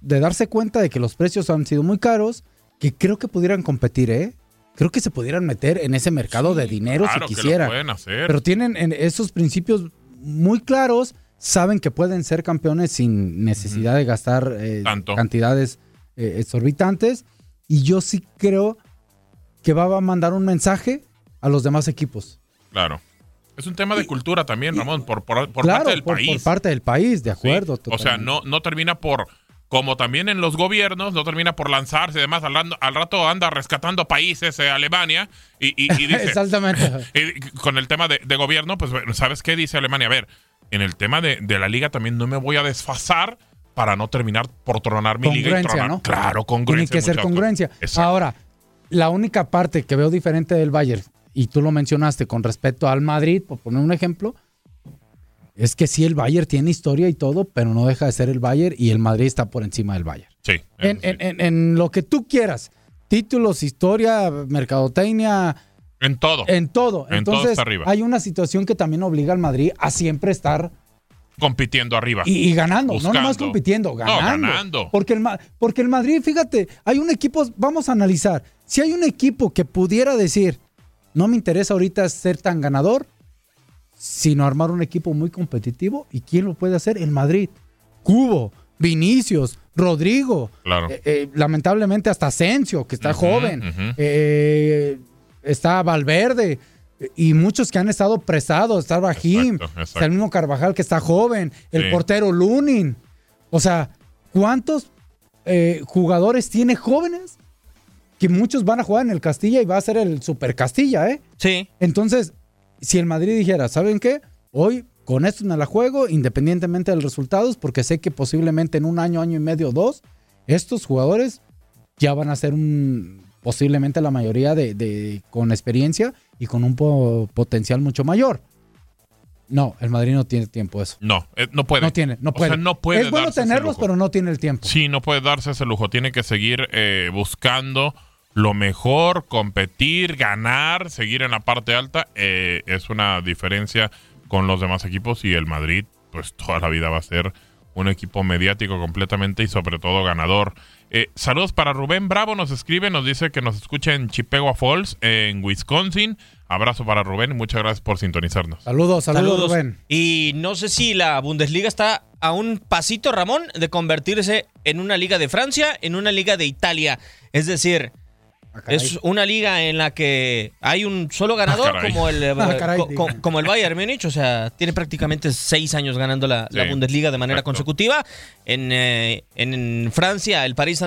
de darse cuenta de que los precios han sido muy caros, que creo que pudieran competir, ¿eh? Creo que se pudieran meter en ese mercado de dinero claro si que lo quisieran. pueden hacer. Pero tienen en esos principios muy claros, saben que pueden ser campeones sin necesidad de gastar eh, cantidades eh, exorbitantes. Y yo sí creo que va a mandar un mensaje a los demás equipos. Claro. Es un tema de cultura también, Ramón, por, por, por claro, parte del por, país. por parte del país, de Sí. acuerdo. O sea, no, no termina por, como también en los gobiernos, no termina por lanzarse y demás. Al, al rato anda rescatando países, eh, Alemania, y, y- y dice, Exactamente. y con el tema de, de gobierno, pues ¿sabes qué dice Alemania? A ver, en el tema de, de la liga también no me voy a desfasar para no terminar por tronar mi liga y tronar. ¿no? Claro, congruencia. Tiene que ser congruencia. Ahora, la única parte que veo diferente del Bayern, y tú lo mencionaste con respecto al Madrid, por poner un ejemplo, es que sí, el Bayern tiene historia y todo, pero no deja de ser el Bayern y el Madrid está por encima del Bayern. Sí. En, en- en- en lo que tú quieras, títulos, historia, mercadotecnia, En todo. en todo. En todo Entonces, está arriba. hay una situación que también obliga al Madrid a siempre estar compitiendo arriba. y, y ganando, no nomás compitiendo, No, ganando. ganando. Porque, el, porque el Madrid, fíjate, hay un equipo, vamos a analizar, si hay un equipo que pudiera decir, no me interesa ahorita ser tan ganador, sino armar un equipo muy competitivo, ¿y quién lo puede hacer? El Madrid. Cubo, Vinicius, Rodrigo, Claro. eh, eh, lamentablemente hasta Asensio, que está joven, eh, está Valverde, y muchos que han estado prestados, está Exacto, exacto. está el mismo Carvajal que está joven, el Sí. portero Lunin. O sea, ¿cuántos eh, jugadores tiene jóvenes? Que muchos van a jugar en el Castilla y va a ser el Super Castilla, ¿eh? Sí. Entonces, si el Madrid dijera, ¿saben qué? Hoy con esto me la juego, independientemente de los resultados, porque sé que posiblemente en un año, año y medio, dos, estos jugadores ya van a ser un, posiblemente la mayoría de, de- con experiencia y con un po- potencial mucho mayor. No, el Madrid no tiene tiempo eso. No, eh, no puede. No tiene, no O puede. sea, no puede es bueno tenerlos, pero no tiene el tiempo. Sí, no puede darse ese lujo. Tiene que seguir eh, buscando lo mejor, competir, ganar, seguir en la parte alta. Eh, es una diferencia con los demás equipos y el Madrid, pues toda la vida va a ser un equipo mediático completamente y sobre todo ganador. Eh, saludos para Rubén Bravo, nos escribe, nos dice que nos escucha en Chippewa Falls, en Wisconsin. Abrazo para Rubén y muchas gracias por sintonizarnos. Saludos, saludos, Rubén. Y no sé si la Bundesliga está a un pasito, Ramón, de convertirse en una liga de Francia, en una liga de Italia. Es decir, es una liga en la que hay un solo ganador, Ah, como, el, eh, Ah, caray, co- co- como el Bayern Múnich. O sea, tiene prácticamente seis años ganando la, la Bundesliga de manera exacto. consecutiva. En, eh, en Francia, el Paris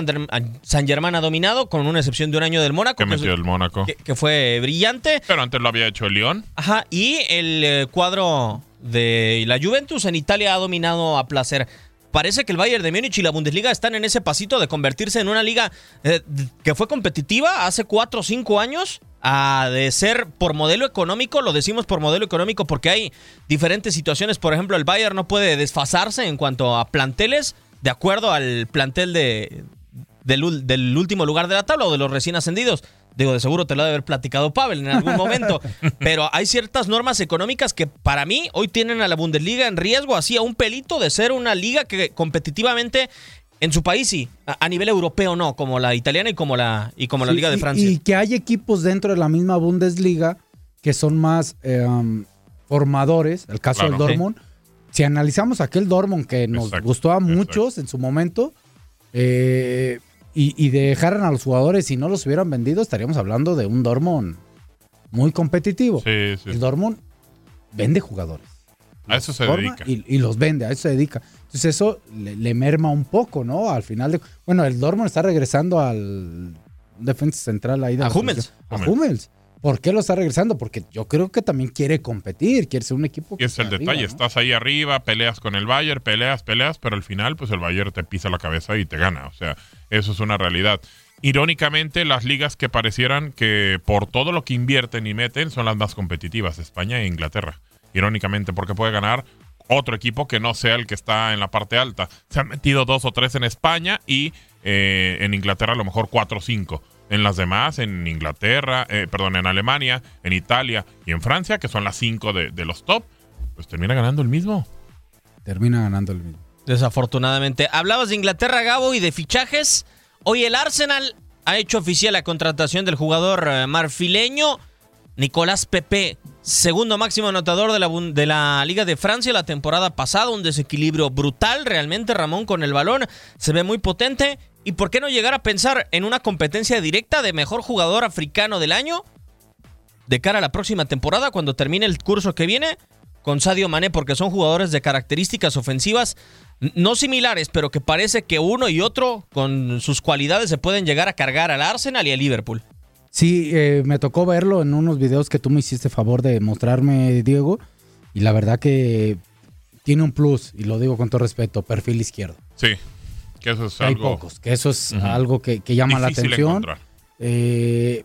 Saint-Germain ha dominado, con una excepción de un año del Mónaco, Que que, metió el Mónaco. que- que fue brillante. Pero antes lo había hecho el León. Ajá, y el eh, cuadro de la Juventus en Italia ha dominado a placer. Parece que el Bayern de Múnich y la Bundesliga están en ese pasito de convertirse en una liga eh, que fue competitiva hace 4 o 5 años, a de ser por modelo económico, lo decimos por modelo económico porque hay diferentes situaciones. Por ejemplo, el Bayern no puede desfasarse en cuanto a planteles de acuerdo al plantel de, del último lugar de la tabla o de los recién ascendidos. Digo, de seguro te lo ha de haber platicado Pavel en algún momento. Pero hay ciertas normas económicas que para mí hoy tienen a la Bundesliga en riesgo, así a un pelito de ser una liga que competitivamente en su país sí, a, a nivel europeo no, como la italiana y como la, y como la Liga de Francia. Y, que hay equipos dentro de la misma Bundesliga que son más eh, um, formadores, el caso Claro. del Dortmund. Si analizamos aquel Dortmund que nos Exacto, gustó a exacto. muchos en su momento, eh, y, y dejaran a los jugadores y no los hubieran vendido, estaríamos hablando de un Dortmund muy competitivo. Sí, sí. El Dortmund vende jugadores. A eso se dedica. Y, y los vende, a eso se dedica. Entonces eso le, le merma un poco, ¿no? Al final de... Bueno, el Dortmund está regresando al defensa central ahí de A Hummels. A Hummels. ¿Por qué lo está regresando? Porque yo creo que también quiere competir, quiere ser un equipo Y que es el detalle, estás ahí arriba, peleas con el Bayern, peleas, peleas, pero al final pues el Bayern te pisa la cabeza y te gana, o sea, eso es una realidad. Irónicamente, las ligas que parecieran que por todo lo que invierten y meten son las más competitivas, España e Inglaterra. Irónicamente, porque puede ganar otro equipo que no sea el que está en la parte alta. Se han metido dos o tres en España y eh, en Inglaterra a lo mejor cuatro o cinco. En las demás, en Inglaterra, eh, perdón, en Alemania, en Italia y en Francia, que son las cinco de, de los top, pues termina ganando el mismo. Termina ganando el mismo. Desafortunadamente. Hablabas de Inglaterra, Gabo, y de fichajes. Hoy el Arsenal ha hecho oficial la contratación del jugador eh, marfileño Nicolás Pepe, segundo máximo anotador de la, de la Liga de Francia la temporada pasada. Un desequilibrio brutal, realmente Ramón con el balón. Se ve muy potente. ¿Y por qué no llegar a pensar en una competencia directa de mejor jugador africano del año? De cara a la próxima temporada, cuando termine el curso que viene, con Sadio Mané porque son jugadores de características ofensivas no similares, pero que parece que uno y otro con sus cualidades se pueden llegar a cargar al Arsenal y al Liverpool. Sí, eh, me tocó verlo en unos videos que tú me hiciste favor de mostrarme, Diego. Y la verdad que tiene un plus, y lo digo con todo respeto, perfil izquierdo. Sí, que eso es Hay algo... pocos, que eso es algo que, que llama Difícil la atención. Eh,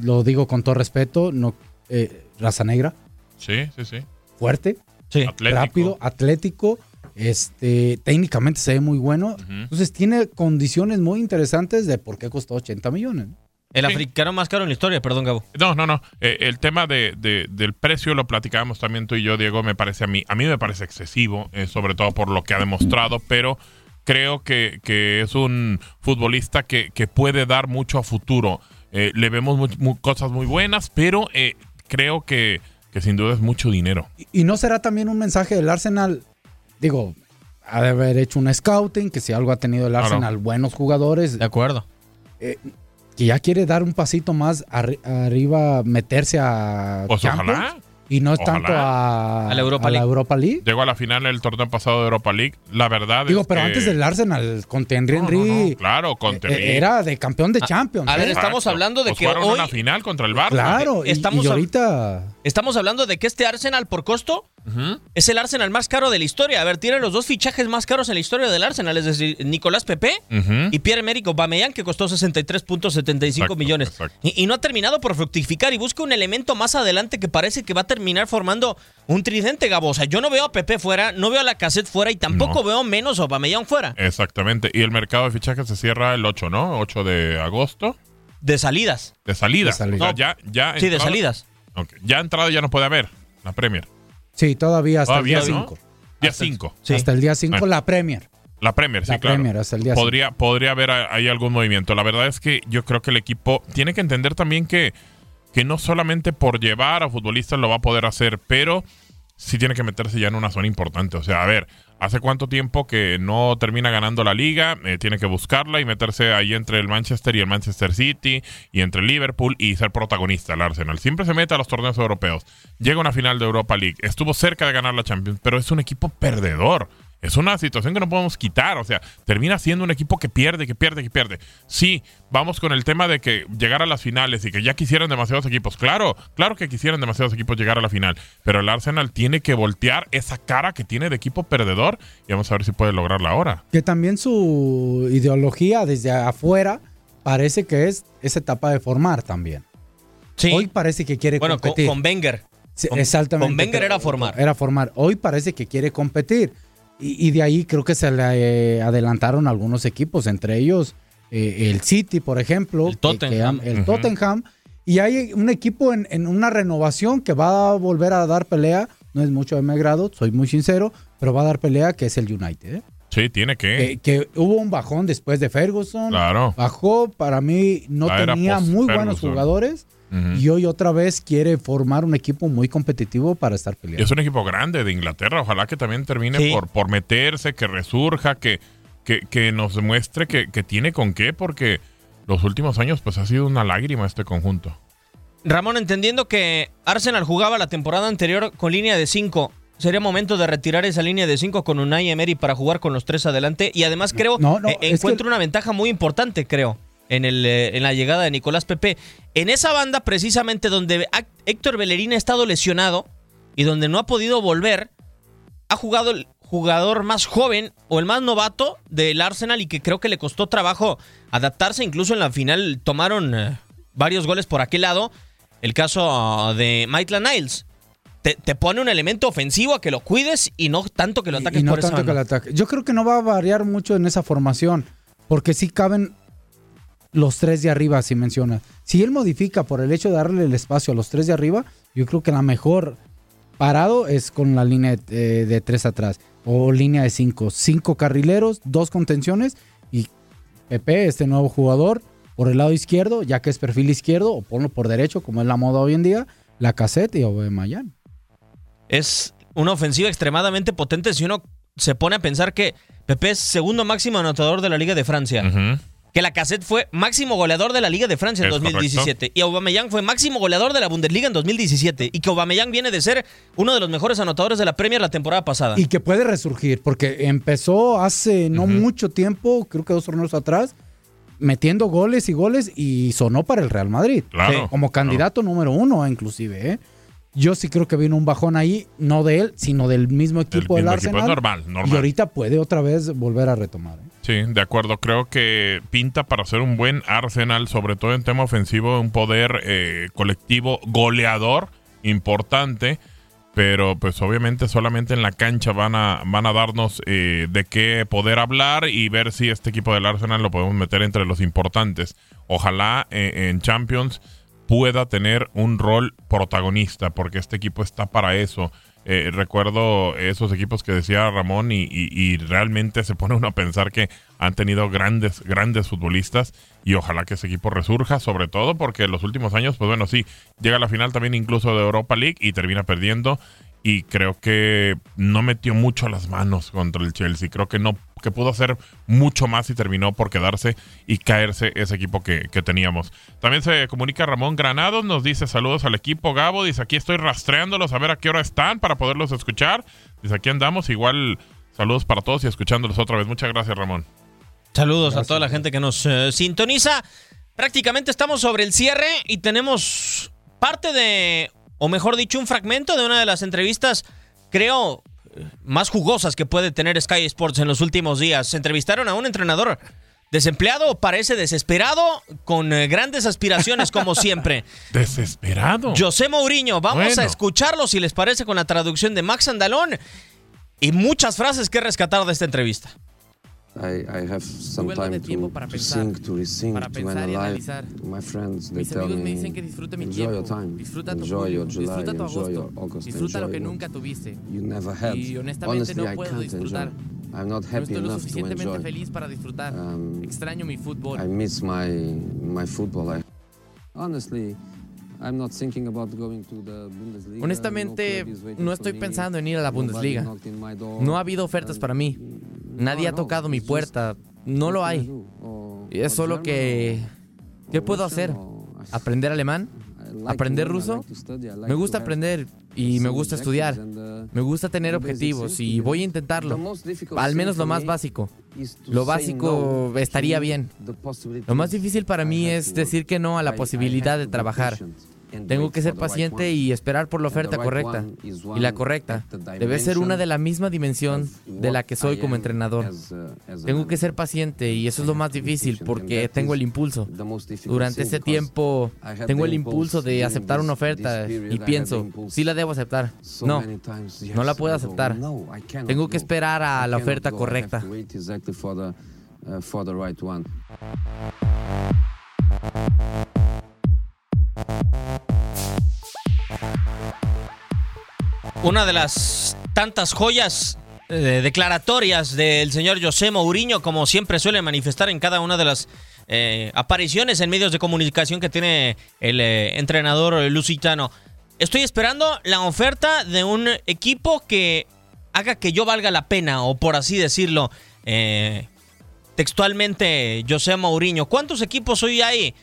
lo digo con todo respeto, no, eh, raza negra, Sí, sí, sí. Fuerte, Sí. Atlético. rápido, atlético, este, técnicamente se ve muy bueno. Ujú. Entonces tiene condiciones muy interesantes de por qué costó 80 millones. El Sí. africano más caro en la historia, perdón, Gabo. No, no, no. Eh, el tema de, de- del precio lo platicábamos también tú y yo, Diego, me parece a mí, a mí me parece excesivo, eh, sobre todo por lo que ha demostrado, pero creo que, que es un futbolista que, que puede dar mucho a futuro. Eh, le vemos mu- mu- cosas muy buenas, pero eh, creo que, que sin duda es mucho dinero. Y, y no será también un mensaje del Arsenal, digo, ha de haber hecho un scouting, que si algo ha tenido el Claro. Arsenal, buenos jugadores, De acuerdo. que ya quiere dar un pasito más arri- arriba, meterse a Pues Champions, ojalá. Y no es Ojalá. tanto a, A la Europa a League. Europa League. Llegó a la final del torneo pasado de Europa League. La verdad Digo, es pero que- antes del Arsenal, con Thierry No, no, Henry, no, claro, con eh, Terry. era de campeón de Champions. a ver, ¿eh? estamos hablando de Pues que fueron hoy- una final contra el Barça. Claro, y- Estamos y, ahorita... Estamos hablando de que este Arsenal por costo Es el Arsenal más caro de la historia. A ver, tiene los dos fichajes más caros en la historia del Arsenal, es decir, Nicolás Pepe y Pierre-Emerick Aubameyang que costó 63.75 Exacto, millones. Y, y no ha terminado por fructificar y busca un elemento más adelante que parece que va a terminar formando un tridente, Gabo. O sea, yo no veo a Pepe fuera, no veo a la cassette fuera y tampoco No. veo menos a Aubameyang fuera. Exactamente. Y el mercado de fichajes se cierra el 8, ¿no? 8 de agosto. De salidas. De salida. De salida. O sea, No. ya, ya Sí, de entrado- salidas. Ok. Ya entrado ya no puede haber la Premier. Sí, todavía hasta Todavía, el día ¿no? 5. Día 5. Sí. Hasta el día 5 Bueno. la Premier. La Premier, sí, La claro. Premier, hasta el día podría, podría haber ahí algún movimiento. La verdad es que yo creo que el equipo tiene que entender también que, que no solamente por llevar a futbolistas lo va a poder hacer, pero sí tiene que meterse ya en una zona importante. O sea, a ver, ¿hace cuánto tiempo que no termina ganando la liga? Eh, tiene que buscarla y meterse ahí entre el Manchester y el Manchester City y entre Liverpool y ser protagonista el Arsenal. Siempre se mete a los torneos europeos. Llega a una final de Europa League. Estuvo cerca de ganar la Champions, pero es un equipo perdedor. Es una situación que no podemos quitar, o sea, termina siendo un equipo que pierde, que pierde, que pierde. Sí, vamos con el tema de que llegar a las finales y que ya quisieran demasiados equipos. Claro, claro que quisieran demasiados equipos llegar a la final, pero el Arsenal tiene que voltear esa cara que tiene de equipo perdedor y vamos a ver si puede lograrla ahora. Que también su ideología desde afuera parece que es esa etapa de formar también. Sí. Hoy parece que quiere bueno, con, competir. con Wenger. Sí, con- exactamente. con Wenger era formar. Era formar. Hoy parece que quiere competir. Y, y de ahí creo que se le eh, adelantaron algunos equipos, entre ellos eh, el City, por ejemplo. El Tottenham. que- el. Tottenham. Y hay un equipo en, en una renovación que va a volver a dar pelea. No es mucho de mi agrado, soy muy sincero, pero va a dar pelea que es el United. ¿eh? Sí, tiene que. Que, que hubo un bajón después de Ferguson. Claro. Bajó, para mí no La tenía muy buenos post-Ferguson. Y hoy otra vez quiere formar un equipo muy competitivo para estar peleando. Es un equipo grande de Inglaterra. Ojalá que también termine Sí. por, por meterse, que resurja, que, que, que nos demuestre que, que tiene con qué, porque los últimos años pues ha sido una lágrima este conjunto. Ramón, entendiendo que Arsenal jugaba la temporada anterior con línea de 5, ¿sería momento de retirar esa línea de 5 con Unai Emery para jugar con los tres adelante? Y además creo, No, no, eh, es encuentro que- una ventaja muy importante, creo, en, el, eh, en la llegada de Nicolás Pepe. En esa banda, precisamente donde Héctor Bellerín ha estado lesionado y donde no ha podido volver, ha jugado el jugador más joven o el más novato del Arsenal y que creo que le costó trabajo adaptarse. Incluso en la final tomaron eh, varios goles por aquel lado. El caso de Maitland Niles. Te, te pone un elemento ofensivo a que lo cuides y no tanto que lo ataques y no por esa tanto que lo ataque. Yo creo que no va a variar mucho en esa formación, porque sí caben los tres de arriba, si menciona. Si él modifica por el hecho de darle el espacio a los tres de arriba, yo creo que la mejor parado es con la línea de, de tres atrás o línea de cinco. Cinco carrileros, dos contenciones y Pepe, este nuevo jugador, por el lado izquierdo, ya que es perfil izquierdo, o ponlo por derecho, como es la moda hoy en día, la cassette y Aubameyang. Es una ofensiva extremadamente potente si uno se pone a pensar que Pepe es segundo máximo anotador de la Liga de Francia. Ujú. Que la cassette fue máximo goleador de la Liga de Francia en Es 2017 y Aubameyang fue máximo goleador de la Bundesliga en 2017 y que Aubameyang viene de ser uno de los mejores anotadores de la Premier la temporada pasada. Y que puede resurgir, porque empezó hace no mucho tiempo, creo que dos torneos atrás, metiendo goles y goles y sonó para el Real Madrid. Claro, Como candidato número uno, inclusive. ¿eh? Yo sí creo que vino un bajón ahí, no de él, sino del mismo equipo del mismo Arsenal. normal, normal. Y ahorita puede otra vez volver a retomar. ¿eh? Sí, de acuerdo. Creo que pinta para ser un buen Arsenal, sobre todo en tema ofensivo, un poder eh, colectivo goleador importante. Pero pues obviamente solamente en la cancha van a, van a darnos eh, de qué poder hablar y ver si este equipo del Arsenal lo podemos meter entre los importantes. Ojalá en Champions pueda tener un rol protagonista, porque este equipo está para eso. Eh, recuerdo esos equipos que decía Ramón y, realmente se pone uno a pensar que han tenido grandes, grandes futbolistas y ojalá que ese equipo resurja, sobre todo porque en los últimos años, pues bueno, sí, llega a la final también incluso de Europa League y termina perdiendo y creo que no metió mucho las manos contra el Chelsea. Creo que no que pudo hacer mucho más y terminó por quedarse y caerse ese equipo que, que teníamos. También se comunica Ramón Granados, nos dice saludos al equipo Gabo, dice aquí estoy rastreándolos a ver a qué hora están para poderlos escuchar. Dice aquí andamos, igual saludos para todos y escuchándolos otra vez. Muchas gracias Ramón. Saludos a toda la gente que nos eh, sintoniza. Prácticamente estamos sobre el cierre y tenemos parte de, o mejor dicho, un fragmento de una de las entrevistas, creo, más jugosas que puede tener Sky Sports en los últimos días. Entrevistaron a un entrenador desempleado, parece desesperado, con eh, grandes aspiraciones como siempre. Desesperado. José Mourinho, vamos Bueno. a escucharlo si les parece con la traducción de Max Andalón y muchas frases que rescatar de esta entrevista. I, I have some time tiempo to, para to pensar, think, to rethink, para to y analyze. analizar. My friends, they Mis tell amigos me dicen que disfrute mi enjoy your tiempo, time, disfruta tu enjoy your julio, July, disfruta tu enjoy your August, disfruta lo enjoy que what nunca tuviste. you never had. Y honestamente Honestly, no I puedo disfrutar. enjoy. I'm not No happy estoy lo enough to suficientemente enjoy. feliz para disfrutar. Um, Extraño mi fútbol. I miss my my football. I, honestly, I'm not thinking about going to the Bundesliga. Honestamente, No estoy pensando en ir a la Bundesliga. No ha habido ofertas para mí. Nadie ha tocado mi puerta. No lo hay. Es solo que... ¿Qué puedo hacer? ¿Aprender alemán? ¿Aprender ruso? Me gusta aprender y me gusta estudiar. Me gusta tener objetivos y voy a intentarlo. Al menos lo más básico. Lo básico estaría bien. Lo más difícil para mí es decir que no a la posibilidad de trabajar. Tengo que ser paciente y esperar por la oferta correcta. Y la correcta debe ser una de la misma dimensión de la que soy como entrenador. Tengo que ser paciente y eso es lo más difícil porque tengo el impulso. Durante ese tiempo tengo el impulso de aceptar una oferta y pienso, sí la debo aceptar. No, no la puedo aceptar. Tengo que esperar a la oferta correcta. uh, For the right one. Una de las tantas joyas eh, declaratorias del señor José Mourinho, como siempre suele manifestar en cada una de las eh, apariciones en medios de comunicación que tiene el eh, entrenador lusitano. Estoy esperando la oferta de un equipo que haga que yo valga la pena, o por así decirlo, textualmente José Mourinho. ¿Cuántos equipos hoy hay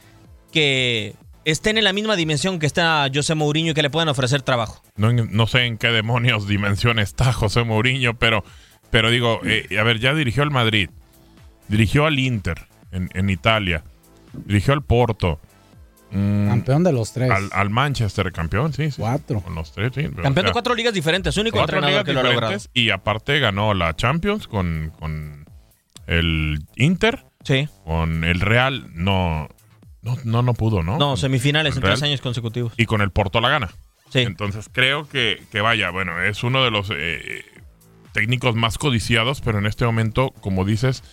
que estén en la misma dimensión que está José Mourinho y que le puedan ofrecer trabajo? No, no sé en qué demonios dimensión está José Mourinho, pero, pero digo, eh, a ver, ya dirigió al Madrid, dirigió al Inter en, en Italia, dirigió al Porto. mm, Campeón de los tres. Al, al Manchester, campeón, sí, sí. Cuatro. Con los tres, sí. pero, Campeón o de cuatro ligas diferentes, único cuatro entrenador ligas que lo ha logrado. Y aparte ganó la Champions con, con el Inter. Sí. Con el Real, no, no, no, no pudo, ¿no? No, semifinales en tres años consecutivos. Y con el Porto la gana. Sí. Entonces creo que, que vaya, bueno, es uno de los eh, técnicos más codiciados, pero en este momento, como dices,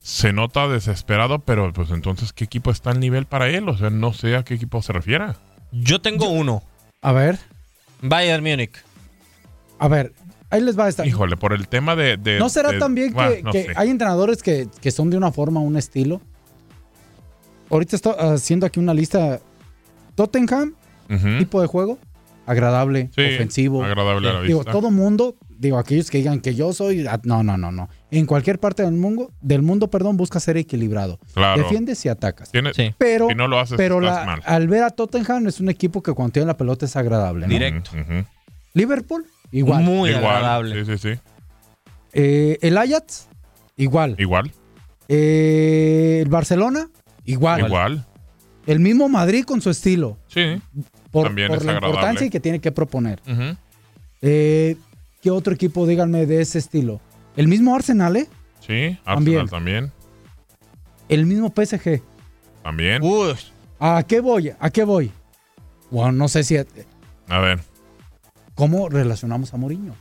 se nota desesperado, pero pues entonces, ¿qué equipo está al nivel para él? O sea, no sé a qué equipo se refiera. Yo tengo uno. A ver, Bayern Múnich. a ver, ahí les va a estar. Híjole, por el tema de... de- ¿No será de- también que, bueno, no que hay entrenadores que, que son de una forma, un estilo? Ahorita estoy haciendo aquí una lista. Tottenham, tipo de juego, agradable, Sí, ofensivo. agradable a la Digo, vista. todo mundo digo, aquellos que digan que yo soy, ah, no, no, no, no. En cualquier parte del mundo, del mundo, perdón, busca ser equilibrado. Claro. Defiendes y atacas. Tiene- Pero, si no lo haces, pero estás la- mal. al ver a Tottenham es un equipo que cuando tiene la pelota es agradable. ¿no? Directo. Liverpool, igual. Muy Igual. agradable. Sí, sí, sí. Eh, el Ajax, igual. Igual. Eh, el Barcelona, igual. Igual. El mismo Madrid con su estilo. Sí. Por, También por es la agradable. importancia que tiene que proponer. Eh, ¿Qué otro equipo, díganme, de ese estilo? El mismo Arsenal, ¿eh? Sí, También. Arsenal también. El mismo PSG. También. ¿A qué voy? ¿A qué voy? Bueno, no sé si... A ver, ¿Cómo relacionamos a Mourinho?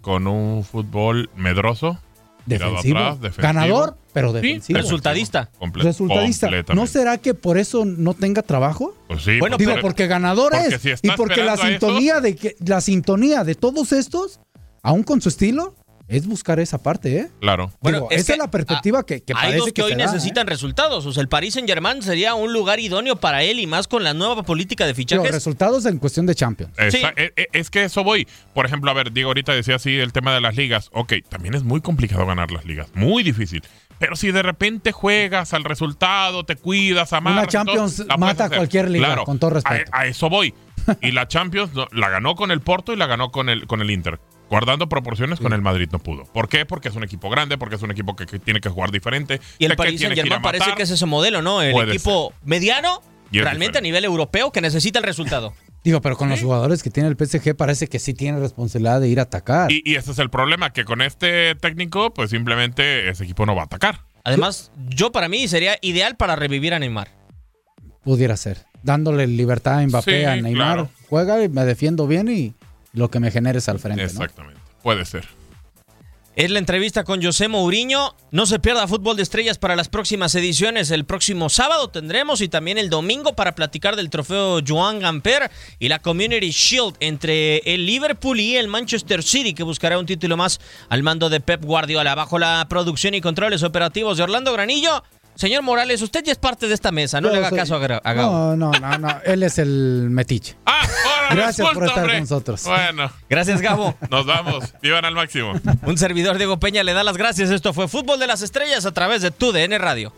con un fútbol medroso. Defensivo. atrás, defensivo. Ganador, pero Sí, defensivo. resultadista. Comple- Resultadista. ¿No será que por eso no tenga trabajo? Pues sí, Bueno, Digo, pero- porque ganador porque es. si y porque la sintonía de que la sintonía de todos estos, aún con su estilo, es buscar esa parte, ¿eh? Claro. Bueno, Digo, es esa que es la perspectiva que, que hay parece dos que, que hoy da, necesitan ¿eh? resultados. O sea, el Paris Saint Germain sería un lugar idóneo para él y más con la nueva política de fichajes. resultados en cuestión de Champions. Esa- e- e- Es que eso voy. Por ejemplo, a ver, Diego ahorita decía así el tema de las ligas. Ok, también es muy complicado ganar las ligas. Muy difícil. Pero si de repente juegas al resultado, te cuidas, amarras. todo, Champions mata hacer. cualquier liga, Claro, con todo respeto. A, a eso voy. Y la Champions no, la ganó con el Porto y la ganó con el, con el Inter. Guardando proporciones, con el Madrid no pudo. ¿Por qué? Porque es un equipo grande, porque es un equipo que, que tiene que jugar diferente. y el Paris Saint Germain parece que es ese modelo, ¿no? El Puede equipo mediano, realmente a nivel europeo, que necesita el resultado. Digo, pero con los jugadores que tiene el PSG parece que sí tiene responsabilidad de ir a atacar. Y, y ese es el problema, que con este técnico, pues simplemente ese equipo no va a atacar. Además, yo para mí sería ideal para revivir a Neymar. Pudiera ser. Dándole libertad a Mbappé, Sí, a Neymar. claro. Juega y me defiendo bien y lo que me generes al frente. ¿no? Exactamente. Puede ser. Es la entrevista con José Mourinho. No se pierda Fútbol de Estrellas para las próximas ediciones. El próximo sábado tendremos y también el domingo para platicar del trofeo Joan Gamper y la Community Shield entre el Liverpool y el Manchester City, que buscará un título más al mando de Pep Guardiola. Bajo la producción y controles operativos de Orlando Granillo. Señor Morales, usted ya es parte de esta mesa. No Yo le haga soy- caso a, Gra- a Gabo. No, no, no, no. Él es el metiche. Ah, Gracias por estar hombre. con nosotros. Bueno, Gracias, Gabo. nos vamos. Vivan al máximo. Un servidor Diego Peña le da las gracias. Esto fue Fútbol de las Estrellas a través de tu DN Radio.